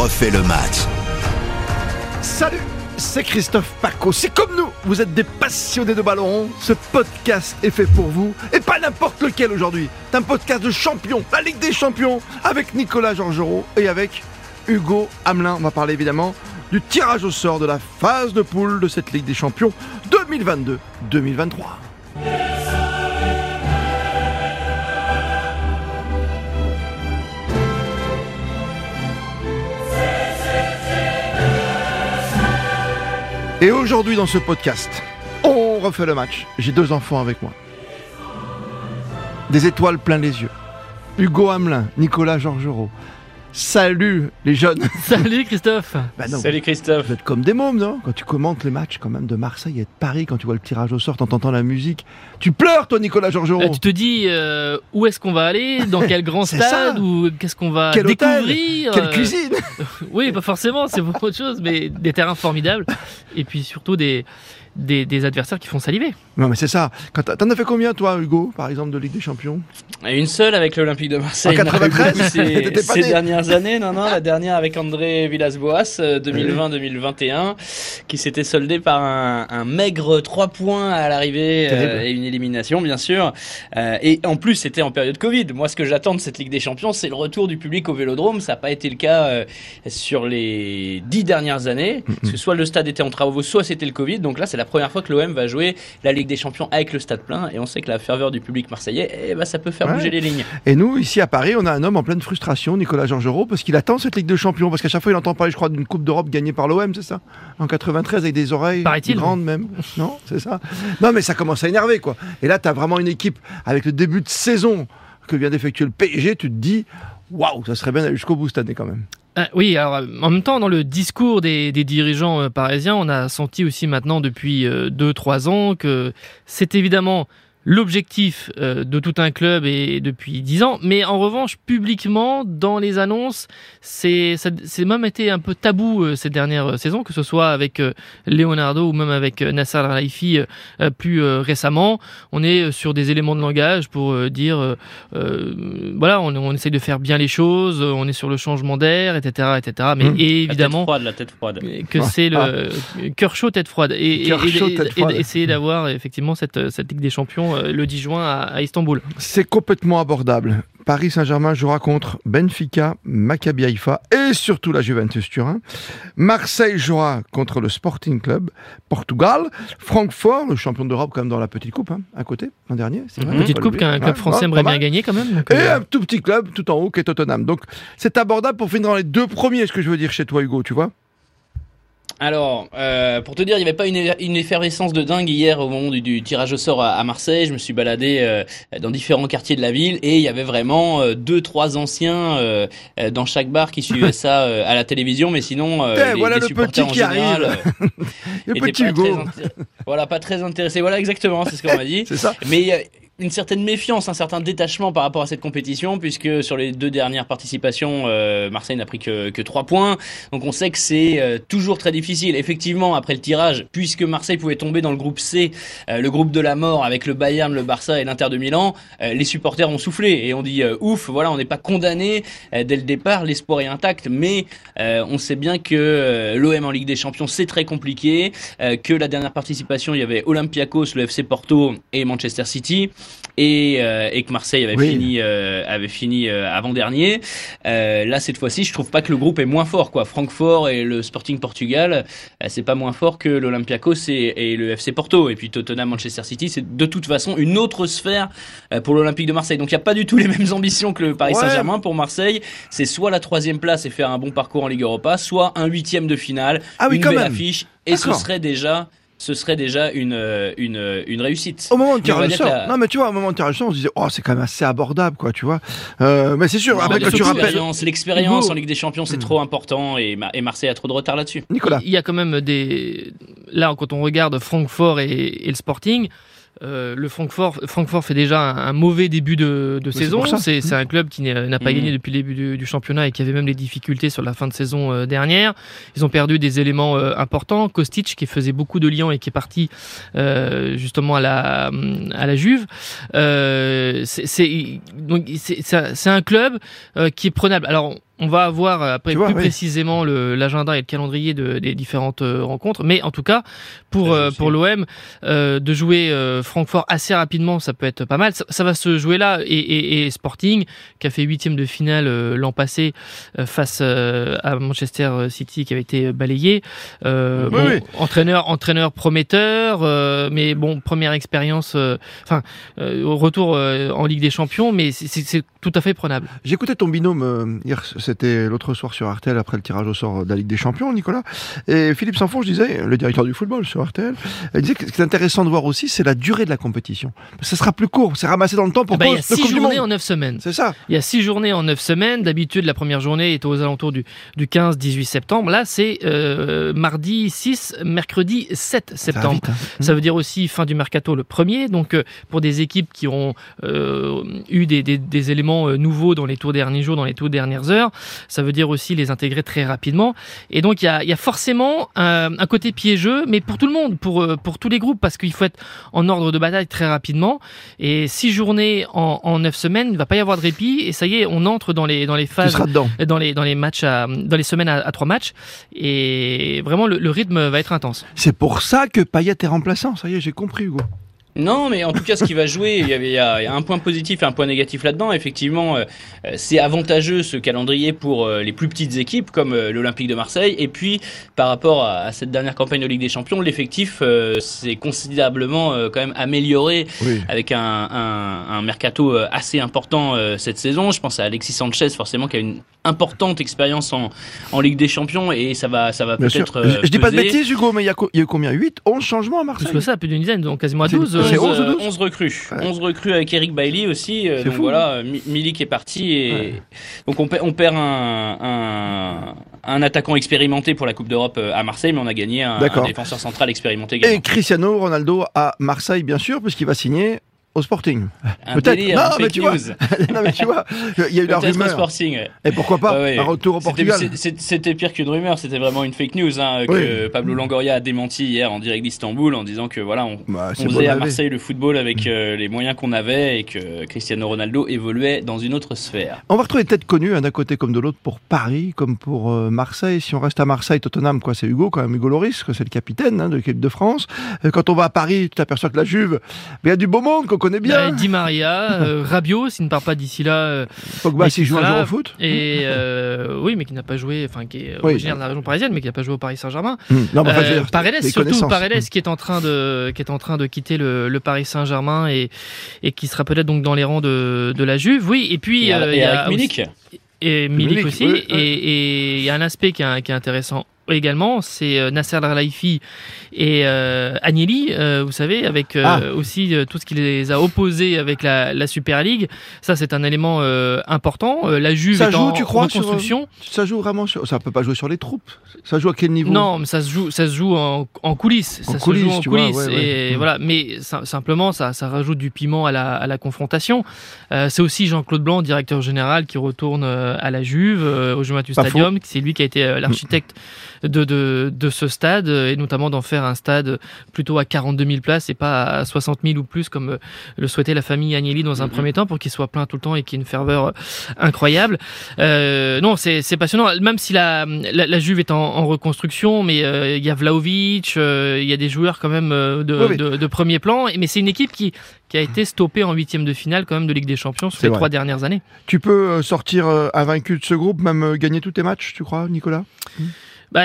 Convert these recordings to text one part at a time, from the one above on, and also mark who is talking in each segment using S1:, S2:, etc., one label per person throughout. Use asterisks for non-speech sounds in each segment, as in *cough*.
S1: refait le match.
S2: Salut, c'est Christophe Paco. C'est comme nous, vous êtes des passionnés de ballon. Ce podcast est fait pour vous et pas n'importe lequel aujourd'hui. C'est un podcast de champions, la Ligue des champions, avec Nicolas Georgerot et avec Hugo Hamelin. On va parler évidemment du tirage au sort de la phase de poule de cette Ligue des champions 2022-2023. Et aujourd'hui dans ce podcast, on refait le match. J'ai deux enfants avec moi. Des étoiles plein les yeux. Hugo Hamelin, Nicolas Georgerot. Salut les jeunes. *laughs*
S3: Salut Christophe.
S2: Bah non,
S4: Salut Christophe.
S2: Vous êtes comme des mômes, non? Quand tu commentes les matchs quand même de Marseille et de Paris, quand tu vois le tirage au sort, en t'entendant la musique, tu pleures toi Nicolas Georgerot.
S3: Euh, tu te dis euh, où est-ce qu'on va aller, dans quel grand *laughs* stade,
S2: ça.
S3: ou qu'est-ce qu'on va
S2: Quel hôtel?
S3: découvrir?
S2: Quelle
S3: euh,
S2: cuisine *laughs*
S3: Oui, pas forcément, c'est beaucoup de choses, mais des terrains formidables, et puis surtout des, des, des adversaires qui font saliver.
S2: Non mais c'est ça. T'en as fait combien toi Hugo, par exemple, de Ligue des Champions?
S4: Une seule avec l'Olympique de Marseille.
S2: En 93?
S4: Non, Ces, dernières années, non, non, la dernière avec André Villas-Boas, euh, 2020-2021, qui s'était soldée par un, un maigre 3 points à l'arrivée euh, et une élimination, bien sûr. Euh, et en plus, c'était en période Covid. Moi, ce que j'attends de cette Ligue des Champions, c'est le retour du public au Vélodrome. Ça n'a pas été le cas euh, sur les dix dernières années, parce que soit le stade était en travaux, soit c'était le Covid. Donc là, c'est la première fois que l'OM va jouer la Ligue des Champions avec le stade plein. Et on sait que la ferveur du public marseillais, eh ben, ça peut faire
S2: Ouais.
S4: bouger les lignes.
S2: Et nous, ici à Paris, on a un homme en pleine frustration, Nicolas Georgerot, parce qu'il attend cette Ligue de Champions, parce qu'à chaque fois il entend parler, je crois, d'une Coupe d'Europe gagnée par l'OM, c'est ça? En 93, avec des oreilles grandes même. Non, c'est ça? Non, mais ça commence à énerver, quoi. Et là, tu as vraiment une équipe avec le début de saison que vient d'effectuer le PSG, tu te dis, waouh, ça serait bien d'aller jusqu'au bout cette année quand même.
S3: Ah, oui, alors euh, en même temps, dans le discours des, dirigeants euh, parisiens, on a senti aussi maintenant depuis 2-3 ans que c'est évidemment l'objectif euh, de tout un club et depuis 10 ans, mais en revanche, publiquement, dans les annonces, c'est ça- c'est même été un peu tabou euh, ces dernières euh, saisons, que ce soit avec euh, Leonardo ou même avec Nasser euh, euh, plus euh, récemment. On est sur des éléments de langage pour euh, dire, euh, voilà, on, on essaye de faire bien les choses, euh, on est sur le changement d'air, etc., etc. Mais
S2: Mmh.
S3: évidemment
S4: La tête froide, la tête froide.
S3: que c'est le cœur chaud tête froide et, et- et-
S2: chaud,
S3: et-
S2: tête
S3: et
S2: froide.
S3: d'essayer d'avoir effectivement cette, cette Ligue des Champions euh, le 10 juin à, à Istanbul.
S2: C'est complètement abordable. Paris Saint-Germain jouera contre Benfica, Maccabi Haïfa et surtout la Juventus Turin. Marseille jouera contre le Sporting Club Portugal. Francfort, le champion d'Europe quand même dans la petite coupe, hein, à côté, l'an dernier. c'est
S4: Mhm.
S3: Petite coupe qu'un club
S2: Ouais,
S3: français
S2: ouais,
S3: aimerait bien gagner quand même. donc,
S2: Et
S3: euh,
S2: un tout petit club tout en haut qui est Tottenham. Donc c'est abordable pour finir dans les deux premiers, ce que je veux dire chez toi Hugo, tu vois?
S4: Alors, euh, pour te dire, il n'y avait pas une, une effervescence de dingue hier au moment du, du tirage au sort à, à Marseille. Je me suis baladé euh, dans différents quartiers de la ville et il y avait vraiment euh, deux, trois anciens euh, euh, dans chaque bar qui suivaient ça *laughs* euh, à la télévision, mais sinon, les,
S2: voilà
S4: les
S2: le
S4: supporters
S2: petit
S4: en général, *laughs*
S2: Le petit
S4: pas
S2: Hugo,
S4: très voilà, pas très intéressés. Voilà, exactement, c'est ce qu'on m'a dit. *laughs*
S2: c'est ça
S4: Mais une certaine méfiance, un certain détachement par rapport à cette compétition, puisque sur les deux dernières participations, euh, Marseille n'a pris que, que 3 points. Donc on sait que c'est euh, toujours très difficile. Effectivement, après le tirage, puisque Marseille pouvait tomber dans le groupe C, euh, le groupe de la mort avec le Bayern, le Barça et l'Inter de Milan, les supporters ont soufflé et on dit ouf, voilà, on n'est pas condamné dès le départ, l'espoir est intact, mais on sait bien que l'OM en Ligue des Champions c'est très compliqué, que la dernière participation il y avait Olympiakos, le FC Porto et Manchester City et, euh, et que Marseille avait
S2: Oui.
S4: fini euh, avait fini euh, avant dernier. Là cette fois-ci, je trouve pas que le groupe est moins fort quoi. Francfort et le Sporting Portugal, c'est pas moins fort que l'Olympiakos et, et le FC Porto et puis Tottenham Manchester City, c'est de toute façon une autre sphère pour l'Olympique de Marseille. Donc il y a pas du tout les mêmes *laughs* ambitions que le Paris
S2: Ouais.
S4: Saint-Germain pour Marseille. C'est soit la troisième place et faire un bon parcours en Ligue Europa, soit un huitième de finale,
S2: Ah oui,
S4: une
S2: quand
S4: belle affiche et ce serait déjà ce serait déjà une euh, une une réussite.
S2: Au moment de tirage au sort,
S4: que la-
S2: non mais tu vois, au moment de tirage au sort, on se disait, oh c'est quand même assez abordable quoi, tu vois. Euh, mais c'est sûr,
S4: Non,
S2: après quand tu rappelles,
S4: l'expérience, en Ligue des Champions, c'est
S2: Hmm.
S4: trop important et, Ma- et Marseille a trop de retard là-dessus.
S2: Nicolas,
S3: Il y a quand même des. Là, quand on regarde Francfort et, et le Sporting, euh, le Francfort, Francfort fait déjà un, un mauvais début de, saison. C'est c'est un club qui n'a pas
S4: Mhm.
S3: gagné depuis le début du, du championnat et qui avait même des difficultés sur la fin de saison euh, dernière. Ils ont perdu des éléments euh, importants. Kostic, qui faisait beaucoup de liens et qui est parti justement à la, à la Juve. C'est- c'est donc, c'est- c'est un- club qui est prenable. Alors, on va avoir après
S2: Tu vois,
S3: plus
S2: oui.
S3: précisément l'agenda et le calendrier de- des différentes euh, rencontres. Mais en tout cas, pour, euh, pour l'OM, euh, de jouer euh, Francfort assez rapidement, ça peut être pas mal. Ça, ça va se jouer là. Et, et- et Sporting, qui a fait huitième de finale euh, l'an passé euh, face euh, à Manchester City, qui avait été balayé. Euh,
S2: Oui,
S3: bon,
S2: oui.
S3: Entraîneur, entraîneur prometteur, euh, mais bon, première expérience, euh, enfin, euh, retour euh, en Ligue des Champions, mais c'est tout à fait prenable.
S2: J'écoutais ton binôme euh, hier, c'était l'autre soir sur RTL après le tirage au sort de la Ligue des Champions, Nicolas. Et Philippe Sanfonge disait, le directeur du football sur RTL, il disait que ce qui est intéressant de voir aussi, c'est la durée de la compétition. Ça sera plus court, c'est ramassé dans le temps pour
S3: ben, il y a six journées en neuf semaines.
S2: C'est ça.
S3: Il y a six journées en neuf semaines. D'habitude, la première journée est aux alentours du, du 15-18 septembre. Là, c'est euh, mardi 6, mercredi 7
S2: Ça va
S3: septembre.
S2: vite, hein.
S3: Ça veut dire aussi fin du mercato le premier. Donc, euh, pour des équipes qui ont euh, eu des, des- des éléments euh, nouveaux dans les tout derniers jours, dans les toutes dernières heures, ça veut dire aussi les intégrer très rapidement. Et donc, il y a, il y a forcément un, un côté piégeux, mais pour tout le monde, pour, euh, pour tous les groupes, parce qu'il faut être en ordre de bataille très rapidement. Et six journées en, en neuf semaines, il ne va pas y avoir de répit. Et ça y est, on entre dans les, dans les
S2: Tu
S3: phases
S2: seras dedans.
S3: dans les dans les matchs à, dans les semaines à, à trois matchs et vraiment le, le rythme va être intense.
S2: C'est pour ça que Payet est remplaçant. Ça y est, j'ai compris, Hugo.
S4: Non, mais en tout cas, ce qui va jouer, il y, avait, il y a un point positif et un point négatif là-dedans. Effectivement, euh, euh, c'est avantageux ce calendrier pour euh, les plus petites équipes comme euh, l'Olympique de Marseille. Et puis, par rapport à, à cette dernière campagne de Ligue des Champions, l'effectif euh, s'est considérablement euh, quand même amélioré
S2: Oui.
S4: avec un, un, un mercato assez important euh, cette saison. Je pense à Alexis Sanchez, forcément, qui a une importante expérience en, en Ligue des Champions et ça va, ça va peut-être. euh,
S2: je, je dis pas de bêtises, Hugo, mais il y, a co- il y a eu combien? 8 11 changements à Marseille?
S3: Plus que ça, plus d'une dizaine, donc quasiment à
S2: C'est-
S3: 12.
S2: C'est
S3: 11,
S2: 11 ou 12
S4: 11 recrues.
S2: Ouais.
S4: 11 recrues avec Eric Bailey aussi. euh, donc
S2: fou,
S4: voilà, Mi- Milik est parti et
S2: Ouais.
S4: donc on perd, on perd un, un, un attaquant expérimenté pour la Coupe d'Europe euh, à Marseille, mais on a gagné un, un défenseur central expérimenté également.
S2: Et Cristiano Ronaldo à Marseille, bien sûr, puisqu'il va signer au Sporting. peut-être. Non, mais tu vois, *laughs* non, mais tu vois, il y a eu la rumeur.
S4: Sporting. ouais.
S2: Et pourquoi pas
S4: ouais.
S2: un retour au Portugal
S4: C'était pire qu'une rumeur, c'était vraiment une fake news hein, que Pablo Longoria a démenti hier en direct d'Istanbul en disant que voilà, on,
S2: Bah,
S4: on faisait à. Marseille le football avec euh, les moyens qu'on avait et que Cristiano Ronaldo évoluait dans une autre sphère.
S2: On va retrouver des têtes connues, hein, d'un côté comme de l'autre, pour Paris, comme pour euh, Marseille. Si on reste à Marseille, Tottenham, quoi, c'est Hugo, quand même, Hugo Loris, que c'est le capitaine hein, de l'équipe de France. Euh, Quand on va à Paris, tu t'aperçois que la Juve, il y a du beau monde qu'on connaît bien.
S3: Bah, Di Maria, euh, Rabiot, s'il ne part pas d'ici là, euh,
S2: Pogba, s'il
S3: qui
S2: joue un jour au foot.
S3: et euh, oui, mais qui n'a pas joué, enfin qui est
S2: Oui.
S3: originaire de la région parisienne, mais qui n'a pas joué au Paris Saint-Germain.
S2: Hum. Non, mais enfin,
S3: Euh,
S2: dire,
S3: Paredes, surtout. Paredes
S2: Hum.
S3: qui est en train de qui est en train de quitter le, le Paris Saint-Germain et et qui sera peut-être donc dans les rangs de, de la Juve. Oui, et puis
S4: Et,
S3: euh,
S4: et
S3: il y a
S4: avec Milik.
S3: aussi- et Milik
S2: Milik,
S3: aussi.
S2: oui, oui.
S3: Et et il y a un aspect qui est, qui est intéressant également, c'est euh, Nasser Al-Khelaifi et euh, Agnelli, euh, vous savez, avec
S2: Ah.
S3: aussi tout ce qui les a opposés avec la, la Super League. Ça, c'est un élément important. La Juve
S2: Ça
S3: est
S2: joue,
S3: en
S2: tu crois, sur. Ça joue vraiment sur. Ça peut pas jouer sur les troupes. Ça joue à quel niveau?
S3: Non, mais ça se joue, ça se joue en, en coulisses.
S2: En
S3: ça
S2: coulisses,
S3: se joue en
S2: tu
S3: coulisses.
S2: ouais.
S3: Et
S2: Mm.
S3: voilà, mais sim- simplement, ça, ça rajoute du piment à la, à la confrontation. Euh, c'est aussi Jean-Claude Blanc, directeur général, qui retourne à la Juve, euh, au Juventus Stadium. C'est lui qui a été l'architecte *clears throat* de, de, de ce stade, et notamment d'en faire un stade plutôt à 42 000 places et pas à 60 000 ou plus, comme euh, le souhaitait la famille Agnelli dans un
S4: Mhm.
S3: premier temps, pour qu'il soit plein tout le temps et qu'il y ait une ferveur euh, incroyable. Euh, non, c'est c'est passionnant. Même si la, la, la Juve est en, en reconstruction, mais euh, il y a Vlaovic, euh, il y a des joueurs quand même de,
S2: Oui,
S3: de, de premier plan. Mais c'est une équipe qui, qui a été stoppée en huitième de finale quand même de Ligue des Champions sur les
S2: vrai.
S3: trois dernières années.
S2: Tu peux sortir invaincu de ce groupe, même gagner tous tes matchs, tu crois, Nicolas?
S3: Bah,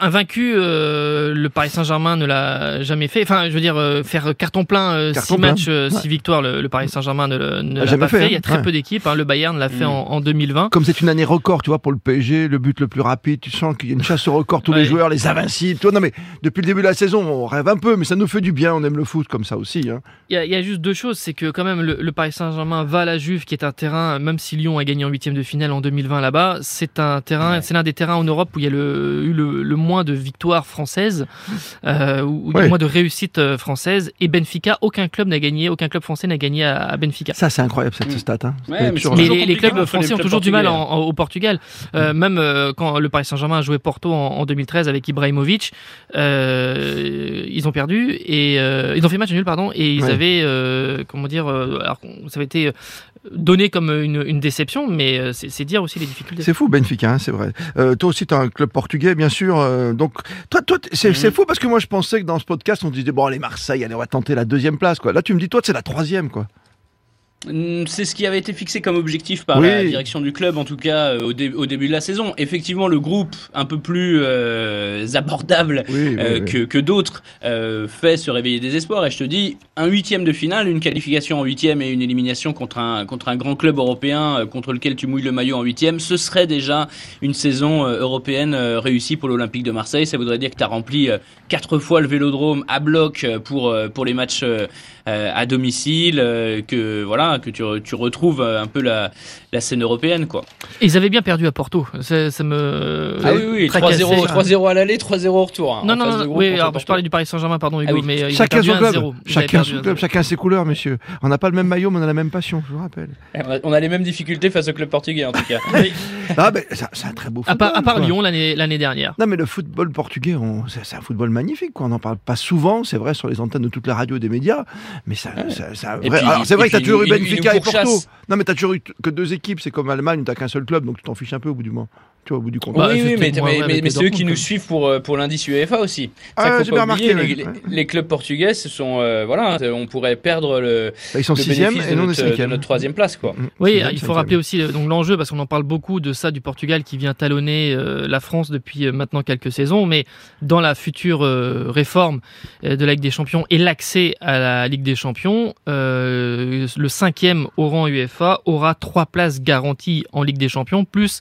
S3: invaincu, euh, le Paris Saint-Germain ne l'a jamais fait. Enfin, je veux dire, euh, faire carton plein, euh,
S2: Carton
S3: six
S2: plein,
S3: matchs, euh,
S2: ouais.
S3: six victoires, le, le Paris Saint-Germain ne, le- ne
S2: A
S3: l'a
S2: jamais
S3: pas
S2: fait,
S3: fait.
S2: hein.
S3: Il y a très
S2: Ouais.
S3: peu d'équipes. hein. Le Bayern l'a fait
S4: Mm.
S3: en, en 2020.
S2: Comme c'est une année record, tu vois, pour le PSG, le but le plus rapide, tu sens qu'il y a une chasse au record, tous les joueurs, les invincibles. Tu vois, non, mais depuis le début de la saison, on rêve un peu, mais ça nous fait du bien, on aime le foot comme ça aussi. Hein.
S3: Il y, a, y a juste deux choses, c'est que quand même le, le Paris Saint-Germain va à la Juve, qui est un terrain, même si Lyon a gagné en huitième de finale en 2020 là-bas, c'est un terrain, c'est l'un des terrains en Europe où il y a le, eu le, le moins de victoires françaises, euh,
S2: Ouais.
S3: le moins de réussites euh, françaises. Et Benfica, aucun club n'a gagné, aucun club français n'a gagné à, à Benfica.
S2: Ça, c'est incroyable cette
S4: Mm.
S2: stat. Hein.
S4: Ouais, mais
S3: les, clubs
S4: les
S3: français ont toujours du mal en-
S4: portugais.
S3: en- au Portugal. Euh, Même euh, quand le Paris Saint-Germain a joué Porto en, en 2013 avec Ibrahimovic, euh, ils ont perdu et euh, ils ont fait match nul pardon et ils
S2: Ouais.
S3: avaient euh, comment dire euh, alors ça avait été donné comme une, une déception, mais euh, c'est dire aussi les difficultés.
S2: C'est fou, Benfica, hein, c'est vrai. Euh, toi aussi, tu as un club portugais, bien sûr. euh, donc, toi, toi c'est c'est fou parce que moi, je pensais que dans ce podcast, on disait, bon, allez, Marseille, allez, on va tenter la deuxième place. Quoi. Là, tu me dis, toi, c'est la troisième. quoi.
S4: Mm, C'est ce qui avait été fixé comme objectif par
S2: Oui.
S4: la direction du club, en tout cas euh, au, dé- au début de la saison. Effectivement, le groupe un peu plus euh, abordable
S2: Oui,
S4: euh,
S2: oui.
S4: que, que d'autres euh, fait se réveiller des espoirs. Et je te dis, un huitième de finale, une qualification en huitième et une élimination contre un, contre un grand club européen contre lequel tu mouilles le maillot en huitième, ce serait déjà une saison européenne réussie pour l'Olympique de Marseille. Ça voudrait dire que tu as rempli quatre fois le vélodrome à bloc pour, pour les matchs à domicile, que voilà, que tu, tu retrouves euh, un peu la, la scène européenne, quoi.
S3: Ils avaient bien perdu à Porto. Ça, ça me.
S4: Ah oui, oui,
S3: tracassait.
S4: 3-0 3-0 à l'aller, 3-0 au retour. hein,
S3: Non, non, oui, alors je parlais du Paris Saint-Germain, pardon, Hugo,
S4: Ah oui.
S3: mais euh, ils
S2: Chacun son club.
S3: 1-0. Ils avaient
S2: Chacun son
S3: 1-0.
S2: club, chacun ses couleurs, messieurs. On n'a pas le même maillot, mais on a la même passion, je vous rappelle.
S4: Eh, on a- les mêmes difficultés face au club portugais, en tout cas. *laughs*
S2: Ah, ben, ça- c'est un très beau
S3: À
S2: football.
S3: part, à part
S2: quoi.
S3: Lyon l'année l'année dernière.
S2: Non, mais le football portugais, c'est un football magnifique. Quoi. On n'en parle pas souvent, c'est vrai, sur les antennes de toute la radio et des médias. Mais ça, ça- ça-
S4: Et
S2: vrai-
S4: puis-
S2: Alors, c'est vrai que tu as toujours eu Benfica et Porto. Non, mais tu as toujours eu que deux équipes. C'est comme Allemagne tu qu'un seul club, donc tu t'en fiches un peu au bout du. Tu vois, au bout du compte.
S3: Bah,
S4: oui, oui, mais, mais, c'est eux qui nous suivent pour, euh, pour l'indice UEFA aussi.
S2: Ah, j'ai bien remarqué,
S4: les,
S2: ouais.
S4: les- les clubs portugais, ce sont, euh, voilà, on pourrait perdre le,
S2: Bah, ils sont
S4: le
S2: sixième et non
S4: notre, de notre troisième place, quoi.
S2: Mm,
S3: Oui,
S2: sixième,
S3: il faut rappeler aussi euh, donc l'enjeu parce qu'on en parle beaucoup de ça du Portugal qui vient talonner euh, la France depuis euh, maintenant quelques saisons, mais dans la future euh, réforme de la Ligue des Champions et l'accès à la Ligue des Champions, euh, le cinquième au rang UEFA aura trois places garanties en Ligue des Champions plus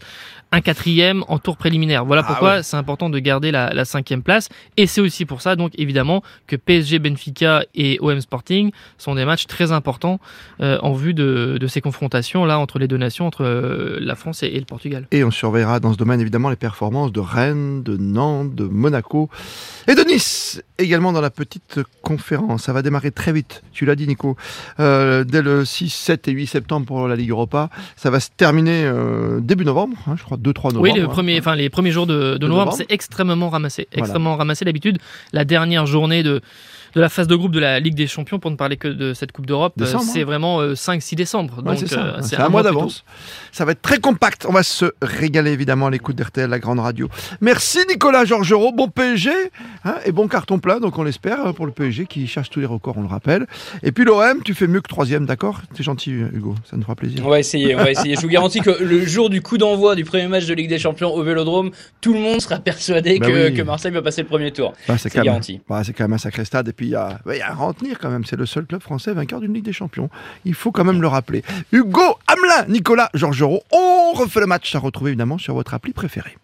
S3: un quatrième en tour préliminaire. Voilà
S2: Ah
S3: pourquoi
S2: ouais.
S3: c'est important de garder la, la cinquième place et c'est aussi pour ça donc évidemment que PSG, Benfica et OM Sporting sont des matchs très importants euh, en vue de, de ces confrontations là entre les deux nations, entre euh, la France et, et le Portugal.
S2: Et on surveillera dans ce domaine évidemment les performances de Rennes, de Nantes, de Monaco et de Nice. Également dans la petite conférence. Ça va démarrer très vite, tu l'as dit Nico. Euh, dès le 6, 7 et 8 septembre pour la Ligue Europa. Ça va se terminer euh, début novembre, hein, je crois 2-3 novembre.
S3: Oui, le
S2: hein.
S3: premier, les premiers jours de, de
S2: De
S3: novembre,
S2: novembre.
S3: c'est extrêmement ramassé,
S2: Voilà.
S3: extrêmement ramassé. D'habitude, la dernière journée de de la phase de groupe de la Ligue des Champions, pour ne parler que de cette Coupe d'Europe, euh,
S2: Décembre,
S3: c'est
S2: hein.
S3: vraiment euh, 5-6 décembre.
S2: Ouais,
S3: Donc
S2: c'est ça.
S3: euh,
S2: c'est un mois d'avance. Ça va être très compact. On va se régaler évidemment à l'écoute d'RTL, la grande radio. Merci Nicolas Georgerot. Bon PSG hein, et bon carton plein, donc on l'espère hein, pour le PSG qui cherche tous les records, on le rappelle. Et puis l'OM, tu fais mieux que troisième, d'accord? C'est gentil Hugo, ça nous fera plaisir.
S4: On va essayer, on va essayer. Je vous garantis que le jour du coup d'envoi du premier match de Ligue des Champions au Vélodrome, tout le monde sera persuadé
S2: Bah
S4: que,
S2: oui.
S4: que Marseille va passer le premier tour.
S2: Bah, c'est
S4: C'est
S2: quand, même-
S4: garanti.
S2: bah, c'est quand même un sacré stade. Et puis il y a, à tenir quand même. C'est le seul club français vainqueur d'une Ligue des Champions. Il faut quand même le rappeler. Hugo Hamelin, Nicolas Georgerot. On refait le match à retrouver évidemment sur votre appli préférée.